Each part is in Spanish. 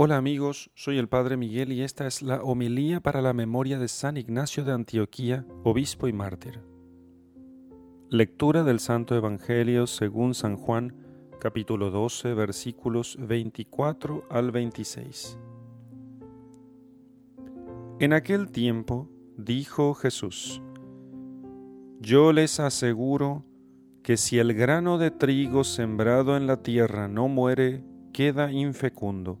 Hola amigos, soy el Padre Miguel y esta es la homilía para la memoria de San Ignacio de Antioquía, obispo y mártir. Lectura del Santo Evangelio según San Juan, capítulo 12, versículos 24 al 26. En aquel tiempo dijo Jesús, Yo les aseguro que si el grano de trigo sembrado en la tierra no muere, queda infecundo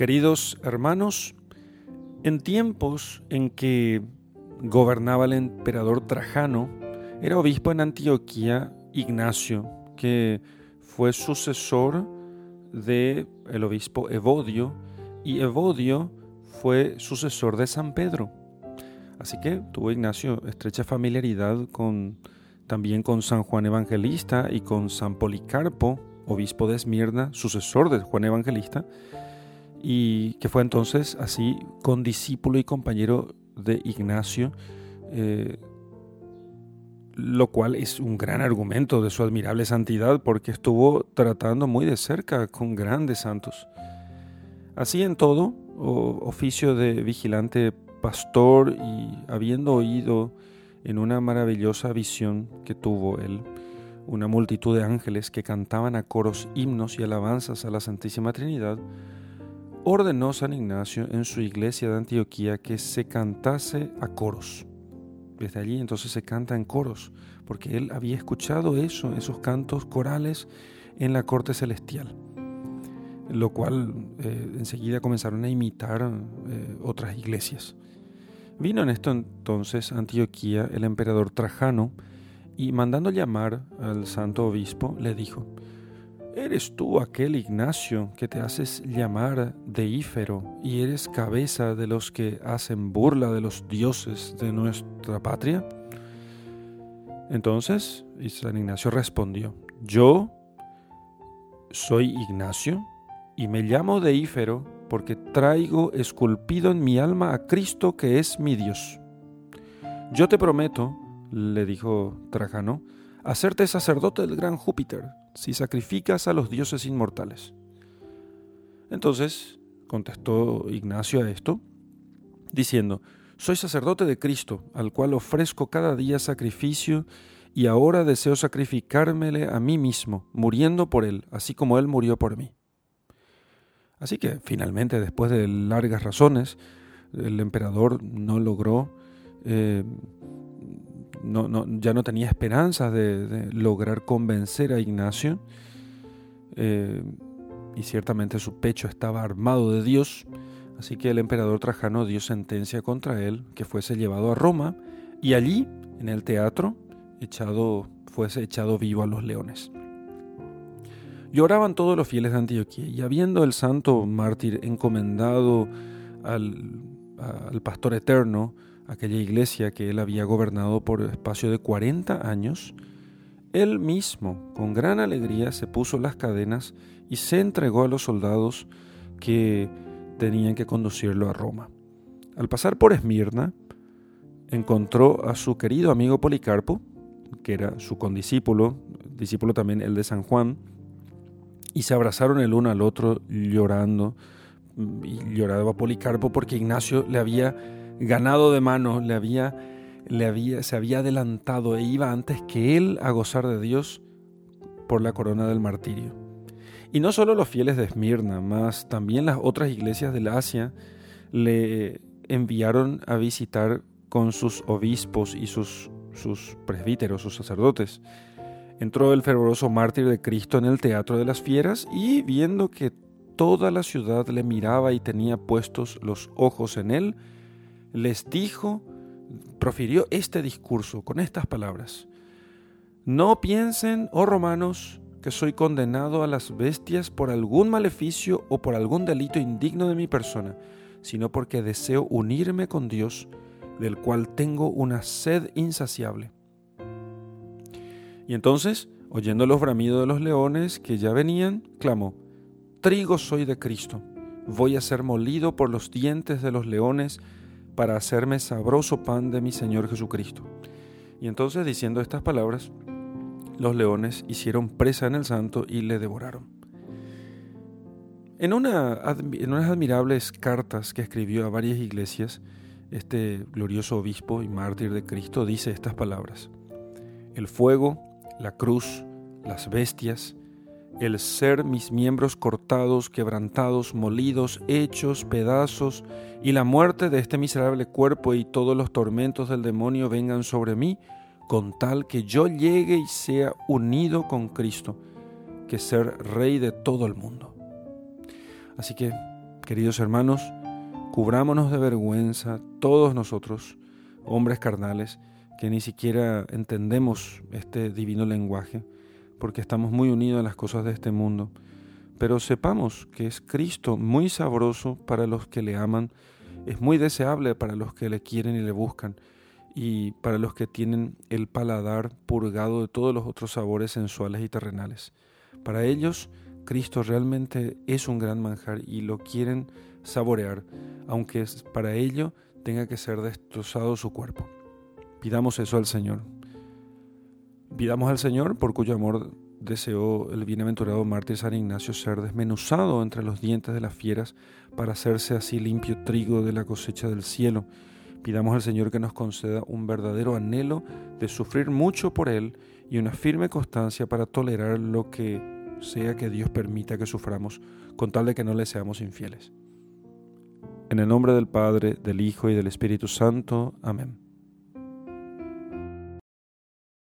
Queridos hermanos, en tiempos en que gobernaba el emperador Trajano, era obispo en Antioquía Ignacio, que fue sucesor de el obispo Evodio, y Evodio fue sucesor de San Pedro. Así que tuvo Ignacio estrecha familiaridad con también con San Juan Evangelista y con San Policarpo, obispo de Esmirna, sucesor de Juan Evangelista, y que fue entonces así condiscípulo y compañero de Ignacio, eh, lo cual es un gran argumento de su admirable santidad porque estuvo tratando muy de cerca con grandes santos. Así en todo, oficio de vigilante pastor y habiendo oído en una maravillosa visión que tuvo él, una multitud de ángeles que cantaban a coros himnos y alabanzas a la Santísima Trinidad, ordenó San Ignacio en su iglesia de Antioquía que se cantase a coros. Desde allí entonces se canta en coros, porque él había escuchado eso, esos cantos corales en la corte celestial, lo cual eh, enseguida comenzaron a imitar eh, otras iglesias. Vino en esto entonces Antioquía el emperador Trajano y mandando llamar al santo obispo le dijo, ¿Eres tú aquel Ignacio que te haces llamar deífero y eres cabeza de los que hacen burla de los dioses de nuestra patria? Entonces San Ignacio respondió, yo soy Ignacio y me llamo deífero porque traigo esculpido en mi alma a Cristo que es mi Dios. Yo te prometo, le dijo Trajano, hacerte sacerdote del gran Júpiter si sacrificas a los dioses inmortales. Entonces contestó Ignacio a esto, diciendo, Soy sacerdote de Cristo, al cual ofrezco cada día sacrificio, y ahora deseo sacrificármele a mí mismo, muriendo por él, así como él murió por mí. Así que finalmente, después de largas razones, el emperador no logró eh, ya no tenía esperanzas de, lograr convencer a Ignacio eh, y ciertamente su pecho estaba armado de Dios, así que el emperador Trajano dio sentencia contra él que fuese llevado a Roma y allí, en el teatro, fuese echado vivo a los leones. Lloraban todos los fieles de Antioquía y habiendo el santo mártir encomendado al, al pastor eterno, aquella iglesia que él había gobernado por espacio de 40 años, él mismo, con gran alegría, se puso las cadenas y se entregó a los soldados que tenían que conducirlo a Roma. Al pasar por Esmirna, encontró a su querido amigo Policarpo, que era su condiscípulo, discípulo también el de San Juan, y se abrazaron el uno al otro llorando, y lloraba Policarpo porque Ignacio le había ganado de mano, le había, le había, se había adelantado e iba antes que él a gozar de Dios por la corona del martirio. Y no solo los fieles de Esmirna, más también las otras iglesias del Asia le enviaron a visitar con sus obispos y sus, sus presbíteros, sus sacerdotes. Entró el fervoroso mártir de Cristo en el Teatro de las Fieras y viendo que toda la ciudad le miraba y tenía puestos los ojos en él, les dijo, profirió este discurso con estas palabras. No piensen, oh romanos, que soy condenado a las bestias por algún maleficio o por algún delito indigno de mi persona, sino porque deseo unirme con Dios, del cual tengo una sed insaciable. Y entonces, oyendo los bramidos de los leones que ya venían, clamó, Trigo soy de Cristo, voy a ser molido por los dientes de los leones para hacerme sabroso pan de mi Señor Jesucristo. Y entonces, diciendo estas palabras, los leones hicieron presa en el santo y le devoraron. En, una, en unas admirables cartas que escribió a varias iglesias, este glorioso obispo y mártir de Cristo dice estas palabras. El fuego, la cruz, las bestias, el ser mis miembros cortados, quebrantados, molidos, hechos pedazos, y la muerte de este miserable cuerpo y todos los tormentos del demonio vengan sobre mí, con tal que yo llegue y sea unido con Cristo, que ser rey de todo el mundo. Así que, queridos hermanos, cubrámonos de vergüenza todos nosotros, hombres carnales, que ni siquiera entendemos este divino lenguaje, porque estamos muy unidos a las cosas de este mundo. Pero sepamos que es Cristo muy sabroso para los que le aman, es muy deseable para los que le quieren y le buscan, y para los que tienen el paladar purgado de todos los otros sabores sensuales y terrenales. Para ellos, Cristo realmente es un gran manjar y lo quieren saborear, aunque para ello tenga que ser destrozado su cuerpo. Pidamos eso al Señor. Pidamos al Señor, por cuyo amor deseó el bienaventurado mártir San Ignacio ser desmenuzado entre los dientes de las fieras para hacerse así limpio trigo de la cosecha del cielo Pidamos al Señor que nos conceda un verdadero anhelo de sufrir mucho por Él y una firme constancia para tolerar lo que sea que Dios permita que suframos, con tal de que no le seamos infieles. En el nombre del Padre, del Hijo y del Espíritu Santo. Amén.